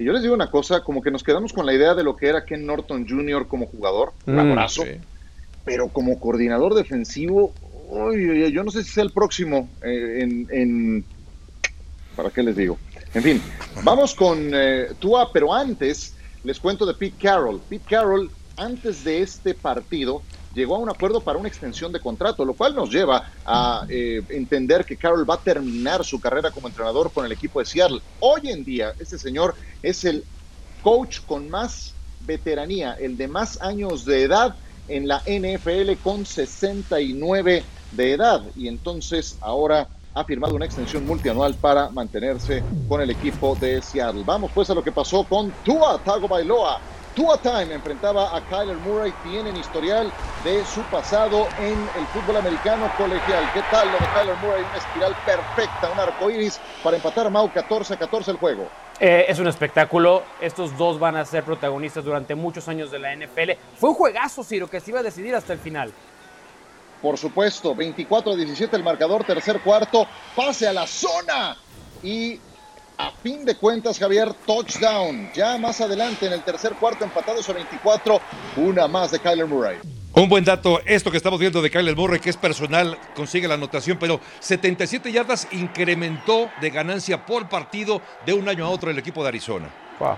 Y yo les digo una cosa, como que nos quedamos con la idea de lo que era Ken Norton Jr. como jugador, Mm, laborazo, sí. pero como coordinador defensivo, uy, yo no sé si sea el próximo eh, en, en- ¿Para qué les digo? En fin, vamos con eh, Tua, pero antes les cuento de Pete Carroll. Pete Carroll, antes de este partido, llegó a un acuerdo para una extensión de contrato, lo cual nos lleva a eh, entender que Carroll va a terminar su carrera como entrenador con el equipo de Seattle. Hoy en día, este señor es el coach con más veteranía, el de más años de edad en la NFL con 69 de edad. Y entonces ahora ha firmado una extensión multianual para mantenerse con el equipo de Seattle. Vamos pues a lo que pasó con Tua Tagovailoa. Tua Time enfrentaba a Kyler Murray, tienen historial de su pasado en el fútbol americano colegial. ¿Qué tal lo de Kyler Murray? Una espiral perfecta, un arco iris para empatar Mau 14 a 14 el juego. Eh, es un espectáculo. Estos dos van a ser protagonistas durante muchos años de la NFL. Fue un juegazo, Ciro, que se iba a decidir hasta el final. Por supuesto, 24 a 17 el marcador, tercer cuarto, pase a la zona. Y a fin de cuentas, Javier, touchdown. Ya más adelante en el tercer cuarto, empatados a 24, una más de Kyler Murray. Un buen dato, esto que estamos viendo de Kyler Murray, que es personal, consigue la anotación, pero 77 yardas incrementó de ganancia por partido de un año a otro el equipo de Arizona.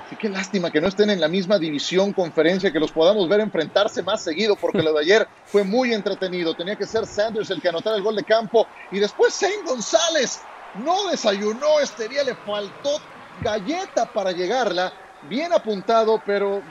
Sí, qué lástima que no estén en la misma división, conferencia, que los podamos ver enfrentarse más seguido, porque lo de ayer fue muy entretenido. Tenía que ser Sanders el que anotara el gol de campo y después Zane González no desayunó este día, le faltó galleta para llegarla. Bien apuntado, pero uh,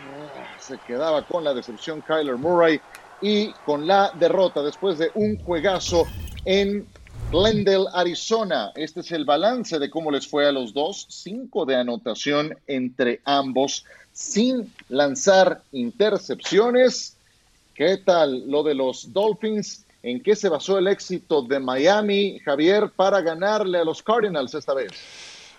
se quedaba con la decepción Kyler Murray y con la derrota después de un juegazo en Glendale, Arizona. Este es el balance de cómo les fue a los dos. Cinco de anotación entre ambos sin lanzar intercepciones. ¿Qué tal lo de los Dolphins? ¿En qué se basó el éxito de Miami, Javier, para ganarle a los Cardinals esta vez?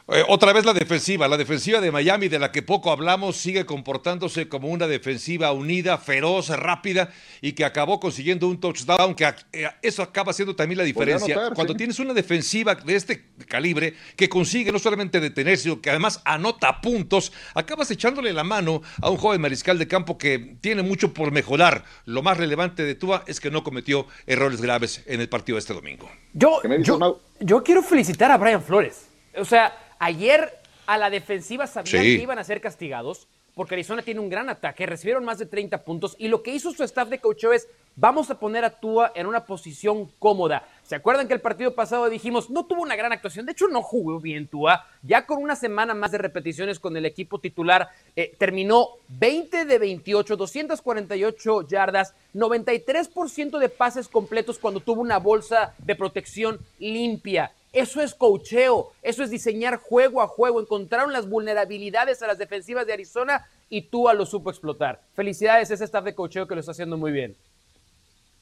Eh, otra vez la defensiva, la defensiva de Miami, de la que poco hablamos, sigue comportándose como una defensiva unida, feroz, rápida y que acabó consiguiendo un touchdown, que eh, eso acaba siendo también la diferencia. Cuando sí. tienes una defensiva de este calibre que consigue no solamente detenerse, sino que además anota puntos, acabas echándole la mano a un joven mariscal de campo que tiene mucho por mejorar. Lo más relevante de Tua es que no cometió errores graves en el partido de este domingo. Yo, ¿Qué me dices, yo, yo quiero felicitar a Brian Flores. O sea, ayer a la defensiva sabían Sí. que iban a ser castigados porque Arizona tiene un gran ataque, recibieron más de 30 puntos y lo que hizo su staff de coacheo es vamos a poner a Tua en una posición cómoda. ¿Se acuerdan que el partido pasado dijimos no tuvo una gran actuación? De hecho no jugó bien Tua. Ya con una semana más de repeticiones con el equipo titular eh, terminó 20 de 28, 248 yardas, 93% de pases completos cuando tuvo una bolsa de protección limpia. Eso es cocheo, eso es diseñar juego a juego. Encontraron las vulnerabilidades a las defensivas de Arizona y Tua lo supo explotar. Felicidades a ese staff de cocheo que lo está haciendo muy bien.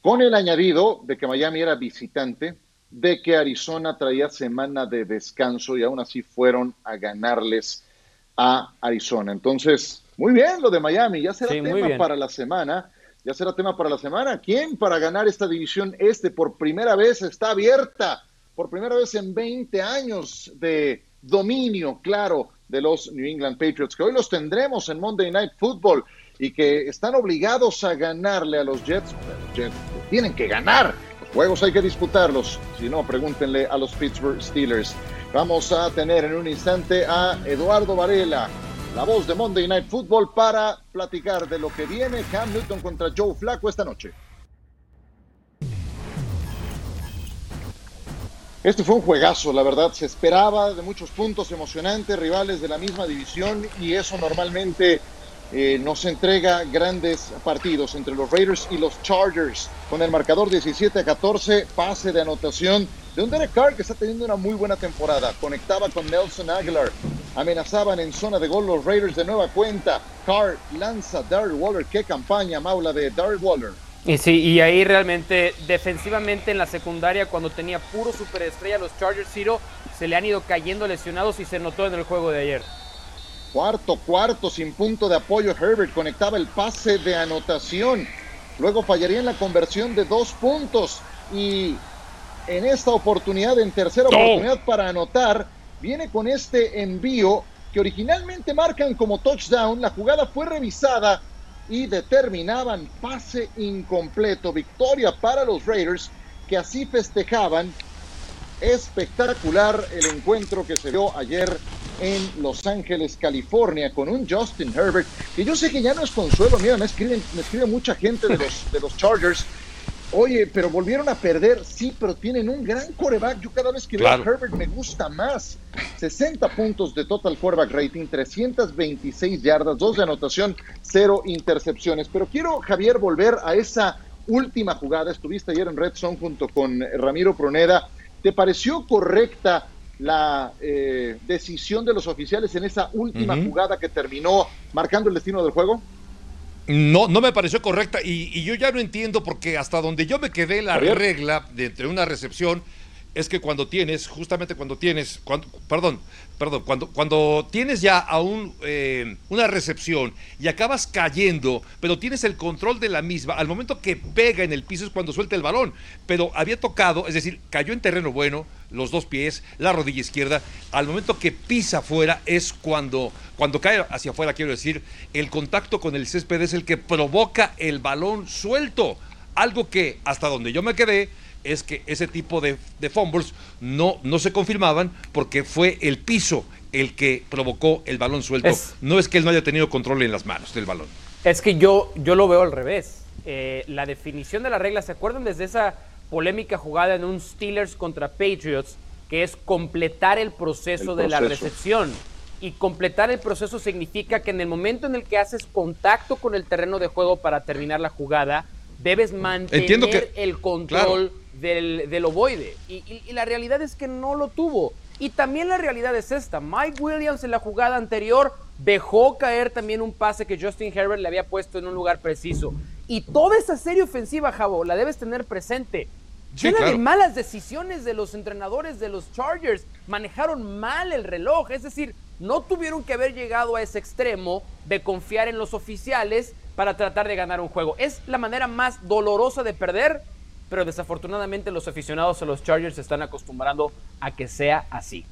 Con el añadido de que Miami era visitante, de que Arizona traía semana de descanso y aún así fueron a ganarles a Arizona. Entonces, muy bien lo de Miami, ya será Sí, tema para la semana. Ya será tema para la semana. ¿Quién para ganar esta división este por primera vez está abierta? Por primera vez en 20 años de dominio, claro, de los New England Patriots, que hoy los tendremos en Monday Night Football y que están obligados a ganarle a los Jets. Jets tienen que ganar. Los juegos hay que disputarlos. Si no, pregúntenle a los Pittsburgh Steelers. Vamos a tener en un instante a Eduardo Varela, la voz de Monday Night Football para platicar de lo que viene Cam Newton contra Joe Flacco esta noche. Este fue un juegazo, la verdad, se esperaba de muchos puntos emocionantes, rivales de la misma división y eso normalmente eh, nos entrega grandes partidos entre los Raiders y los Chargers, con el marcador 17 a 14, pase de anotación de un Derek Carr que está teniendo una muy buena temporada, conectaba con Nelson Aguilar, amenazaban en zona de gol los Raiders de nueva cuenta, Carr lanza Darryl Waller, qué campaña maula de Darryl Waller. Y sí, y ahí realmente, defensivamente en la secundaria, cuando tenía puro superestrella los Chargers, Ciro, se le han ido cayendo lesionados y se notó en el juego de ayer. Cuarto, cuarto, sin punto de apoyo, Herbert conectaba el pase de anotación. Luego fallaría en la conversión de dos puntos. Y en esta oportunidad, en tercera oportunidad para anotar, viene con este envío que originalmente marcan como touchdown. La jugada fue revisada y determinaban pase incompleto. Victoria para los Raiders que así festejaban. Espectacular el encuentro que se dio ayer en Los Ángeles, California, con un Justin Herbert, que yo sé que ya no es consuelo, mira, me escriben, me escribe mucha gente de los, de los Chargers. Oye, pero volvieron a perder, sí, pero tienen un gran coreback. Yo cada vez que Claro. veo a Herbert me gusta más. 60 puntos de total quarterback rating, 326 yardas, dos de anotación, cero intercepciones. Pero quiero, Javier, volver a esa última jugada. Estuviste ayer en Red Zone junto con Ramiro Proneda. ¿Te pareció correcta la eh, decisión de los oficiales en esa última jugada que terminó marcando el destino del juego? No, no me pareció correcta y, y yo ya no entiendo porque hasta donde yo me quedé la regla de entre una recepción es que cuando tienes, justamente cuando tienes, cuando, perdón, perdón, cuando, cuando tienes ya a un, eh, una recepción y acabas cayendo, pero tienes el control de la misma, al momento que pega en el piso es cuando suelta el balón, pero había tocado, es decir, cayó en terreno bueno, los dos pies, la rodilla izquierda, al momento que pisa afuera es cuando, cuando cae hacia afuera, quiero decir, el contacto con el césped es el que provoca el balón suelto, algo que hasta donde yo me quedé es que ese tipo de, de fumbles no, no se confirmaban porque fue el piso el que provocó el balón suelto. Es- No es que él no haya tenido control en las manos del balón. Es que yo, yo lo veo al revés. Eh, la definición de la regla, ¿se acuerdan desde esa polémica jugada en un Steelers contra Patriots? Que es completar el proceso, El de la recepción. Y completar el proceso significa que en el momento en el que haces contacto con el terreno de juego para terminar la jugada, debes mantener Entiendo que- el control del, del ovoide. Y, y- y la realidad es que no lo tuvo. Y también la realidad es esta. Mike Williams en la jugada anterior dejó caer también un pase que Justin Herbert le había puesto en un lugar preciso. Y toda esa serie ofensiva, Javo, la debes tener presente. Sí, Llena de malas decisiones de los entrenadores de los Chargers. Manejaron mal el reloj. Es decir, no tuvieron que haber llegado a ese extremo de confiar en los oficiales para tratar de ganar un juego. Es la manera más dolorosa de perder, pero desafortunadamente los aficionados a los Chargers se están acostumbrando a que sea así.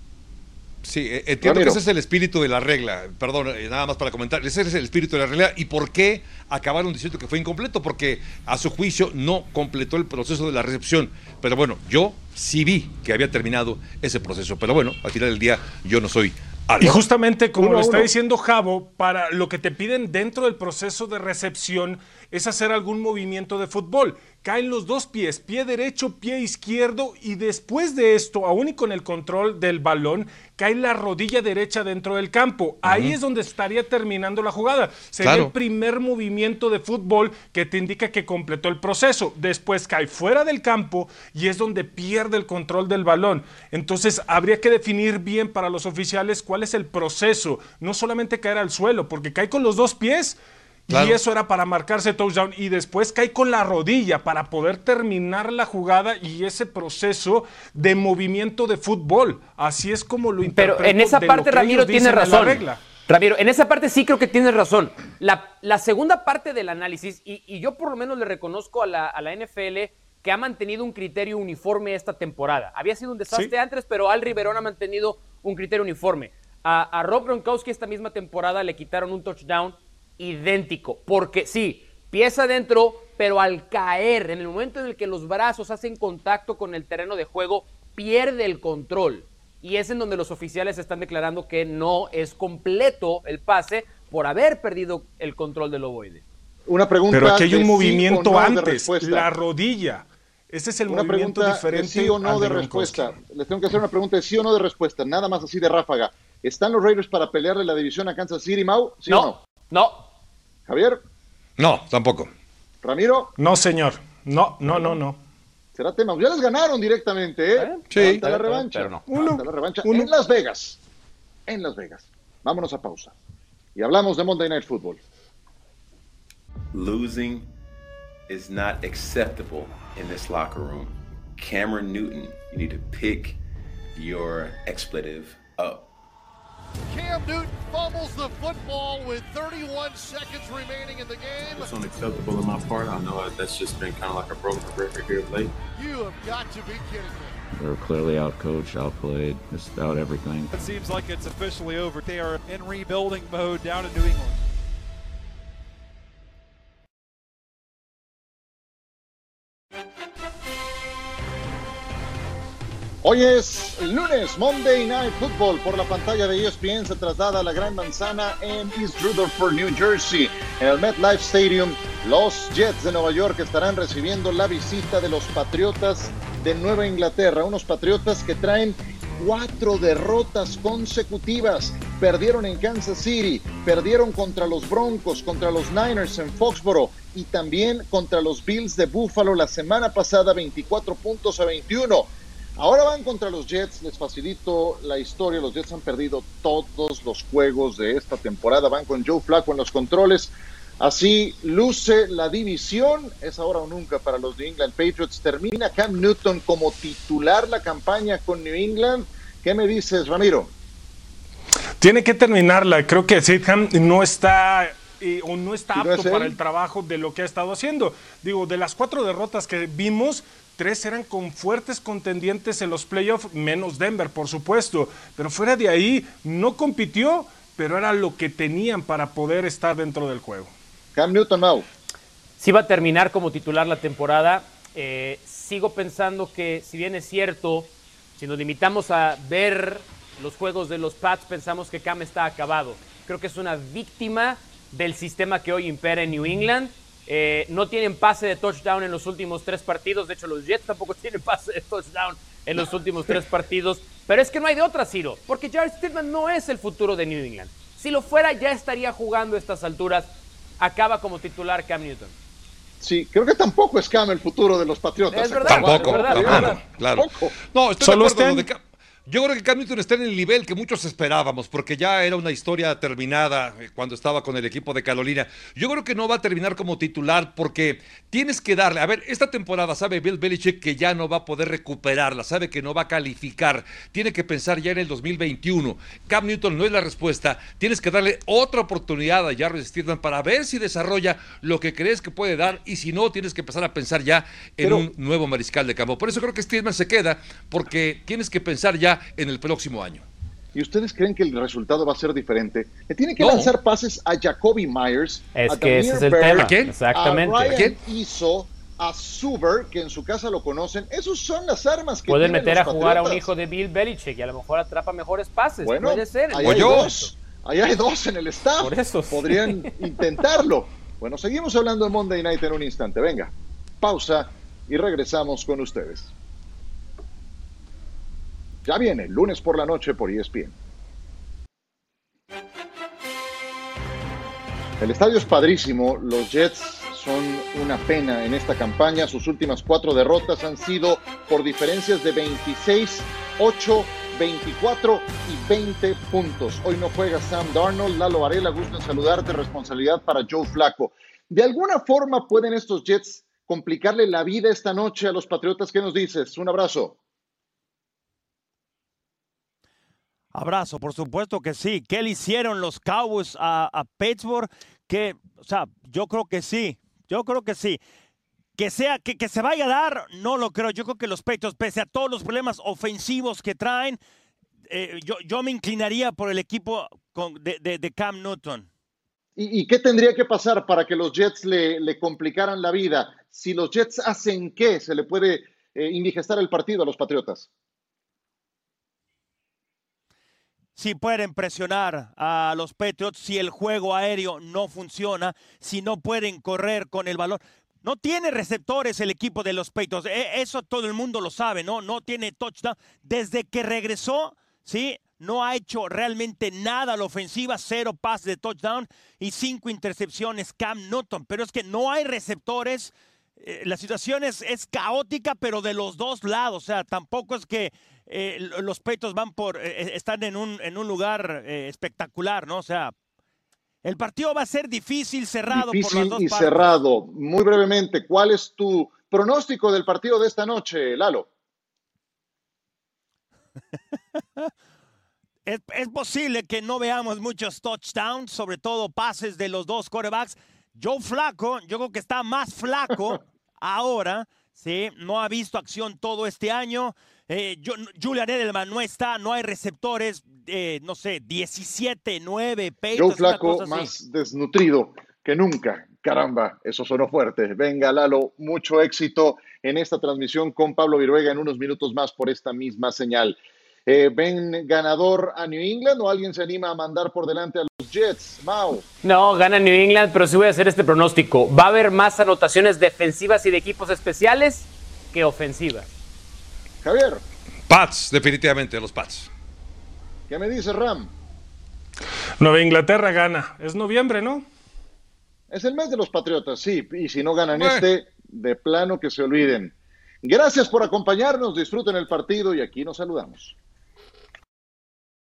Sí, eh, entiendo que ese es el espíritu de la regla. Perdón, eh, nada más para comentar. Ese es el espíritu de la regla. ¿Y por qué acabaron diciendo que fue incompleto? Porque a su juicio no completó el proceso de la recepción. Pero bueno, yo sí vi que había terminado ese proceso. Pero bueno, al final del día yo no soy Y justamente como Uno lo está uno. diciendo Javo, para lo que te piden dentro del proceso de recepción es hacer algún movimiento de fútbol. Caen los dos pies, pie derecho, pie izquierdo, y después de esto, aún y con el control del balón, cae la rodilla derecha dentro del campo. Ahí es donde estaría terminando la jugada. Sería Claro. el primer movimiento de fútbol que te indica que completó el proceso. Después cae fuera del campo y es donde pierde el control del balón. Entonces habría que definir bien para los oficiales cuál es el proceso. No solamente caer al suelo, porque cae con los dos pies. Y eso era para marcarse touchdown. Y después cae con la rodilla para poder terminar la jugada y ese proceso de movimiento de fútbol. Así es como lo Pero en esa parte Ramiro tiene razón. Ramiro, en esa parte sí creo que tienes razón. La, la segunda parte del análisis, y, y yo por lo menos le reconozco a la, a la NFL que ha mantenido un criterio uniforme esta temporada. Había sido un desastre Sí. antes, pero Al Riverón ha mantenido un criterio uniforme. A, a Rob Gronkowski esta misma temporada le quitaron un touchdown idéntico, porque sí, pieza adentro, pero al caer, en el momento en el que los brazos hacen contacto con el terreno de juego, pierde el control. y es en donde los oficiales están declarando que no es completo el pase por haber perdido el control del ovoide. Una pregunta. Pero aquí hay un movimiento no antes, la rodilla. Ese es el una movimiento pregunta diferente. de sí o no de respuesta. Les tengo que hacer una pregunta de sí o no de respuesta, nada más así de ráfaga. ¿Están los Raiders para pelearle la división a Kansas City, Mau? ¿Sí o No, no? No. Javier, No, tampoco. Ramiro, No, señor. No, no, no, no. será tema. Ya les ganaron directamente, ¿eh? Sí. Falta la Pero- revancha. pero no. Uno, Falta la revancha uno. en Las Vegas. En Las Vegas. Vámonos a pausa. Y hablamos de Monday Night Football. Losing is not acceptable in this locker room. Cameron Newton, you need to pick your expletive up. Cam Newton fumbles the football with 31 seconds remaining in the game. It's unacceptable on my part. I know that's just been kind of like a broken record here of late. You have got to be kidding me. They're clearly outcoached, outplayed, just out everything. It seems like it's officially over. They are in rebuilding mode down in New England. Hoy es lunes, Monday Night Football. Por la pantalla de ESPN se traslada a la Gran Manzana en East Rutherford, New Jersey. En el MetLife Stadium, los Jets de Nueva York estarán recibiendo la visita de los Patriotas de Nueva Inglaterra. Unos Patriotas que traen cuatro derrotas consecutivas. Perdieron en Kansas City, perdieron contra los Broncos, contra los Niners en Foxboro y también contra los Bills de Buffalo la semana pasada, 24 puntos a 21. Ahora van contra los Jets, les facilito la historia, los Jets han perdido todos los juegos de esta temporada, van con Joe Flacco en los controles, así luce la división, es ahora o nunca para los New England Patriots, termina Cam Newton como titular la campaña con New England, ¿qué me dices Ramiro? Tiene que terminarla. Creo que Sidham no está eh, o no está ¿Y no apto es para el trabajo de lo que ha estado haciendo. Digo, de las cuatro derrotas que vimos, tres eran con fuertes contendientes en los playoffs, menos Denver, por supuesto. Pero fuera de ahí, no compitió, pero era lo que tenían para poder estar dentro del juego. Cam Newton, Mau. Sí va a terminar como titular la temporada. Eh, sigo pensando que, si bien es cierto, si nos limitamos a ver los juegos de los Pats, pensamos que Cam está acabado. Creo que es una víctima del sistema que hoy impera en New England. Eh, no tienen pase de touchdown en los últimos tres partidos. De hecho, los Jets tampoco tienen pase de touchdown en los últimos tres partidos. Pero es que no hay de otra, Ciro. Porque Jared Stidham no es el futuro de New England. Si lo fuera, ya estaría jugando a estas alturas. Acaba como titular Cam Newton. Sí, creo que tampoco es Cam el futuro de los Patriotas. Es verdad. Tampoco, es verdad, es verdad. claro. Tampoco. No, estoy Solo de acuerdo. Yo creo que Cam Newton está en el nivel que muchos esperábamos, porque ya era una historia terminada eh, cuando estaba con el equipo de Carolina. Yo creo que no va a terminar como titular porque tienes que darle. A ver, esta temporada sabe Bill Belichick que ya no va a poder recuperarla, sabe que no va a calificar. Tiene que pensar ya en el 2021. Cam Newton no es la respuesta. Tienes que darle otra oportunidad a Jarvis Stidham para ver si desarrolla lo que crees que puede dar y si no, tienes que empezar a pensar ya en Pero- un nuevo mariscal de campo. Por eso creo que Stidham se queda porque tienes que pensar ya en el próximo año. ¿Y ustedes creen que el resultado va a ser diferente? Le tiene que No. lanzar pases a Jacoby Myers, Es a que ese es el tema. ¿A quién? Exactamente. a Ryan quién? Izzo, a Suber, que en su casa lo conocen. Esos son las armas que Pueden tienen meter a jugar a un Patriotas. hijo de Bill Belichick y a lo mejor atrapa mejores pases. Bueno, Puede ser. ahí O hay yo. dos. Ahí hay dos en el staff. Por eso. Podrían intentarlo. Bueno, seguimos hablando de Monday Night en un instante. Venga, pausa y regresamos con ustedes. Ya viene, lunes por la noche por ESPN. El estadio es padrísimo, los Jets son una pena en esta campaña, sus últimas cuatro derrotas han sido por diferencias de 26, 8, 24 y 20 puntos. Hoy no juega Sam Darnold, Lalo Varela, gusto en saludarte, responsabilidad para Joe Flaco. ¿De alguna forma pueden estos Jets complicarle la vida esta noche a los Patriotas? ¿Qué nos dices? Un abrazo. Abrazo, por supuesto que sí. ¿Qué le hicieron los Cowboys a, a Pittsburgh? Que, o sea, yo creo que sí. Yo creo que sí. Que sea, que, que se vaya a dar, no lo creo. Yo creo que los Patriots, pese a todos los problemas ofensivos que traen, eh, yo, yo me inclinaría por el equipo con- de, de- Cam Newton. ¿Y, y qué tendría que pasar para que los Jets le, le complicaran la vida? Si los Jets hacen qué, se le puede eh, indigestar el partido a los Patriotas. Si pueden presionar a los Patriots, si el juego aéreo no funciona, si no pueden correr con el balón. No tiene receptores el equipo de los Patriots. E- Eso todo el mundo lo sabe, ¿no? No tiene touchdown. Desde que regresó, ¿sí? No ha hecho realmente nada a la ofensiva. Cero pases de touchdown y cinco intercepciones Cam Newton. Pero es que no hay receptores. Eh, la situación es, es caótica, pero de los dos lados. O sea, tampoco es que eh, lo- los Patriots van por, eh, están en un, en un lugar eh, espectacular, ¿no? O sea, el partido va a ser difícil, cerrado por las Difícil dos y partes. cerrado. Muy brevemente, ¿cuál es tu pronóstico del partido de esta noche, Lalo? Es, es posible que no veamos muchos touchdowns, sobre todo pases de los dos quarterbacks. Joe Flaco, yo creo que está más flaco ahora, ¿sí? No ha visto acción todo este año. Eh, yo- Julian Edelman no está, no hay receptores, eh, no sé, 17, 9, Joe Patriots, una Flaco más desnutrido que nunca. Caramba, eso sonó fuerte. Venga, Lalo, mucho éxito en esta transmisión con Pablo Viruega en unos minutos más por esta misma señal. Eh, ¿Ven ganador a New England o alguien se anima a mandar por delante a los Jets? Mau. No, gana New England, pero sí voy a hacer este pronóstico. Va a haber más anotaciones defensivas y de equipos especiales que ofensivas. Javier, Pats, definitivamente, los Pats. ¿qué me dice Ram? Nueva Inglaterra gana. Es noviembre, ¿no? Es el mes de los Patriotas, sí, y si no ganan Bueno. este, de plano que se olviden. Gracias por acompañarnos, disfruten el partido y aquí nos saludamos.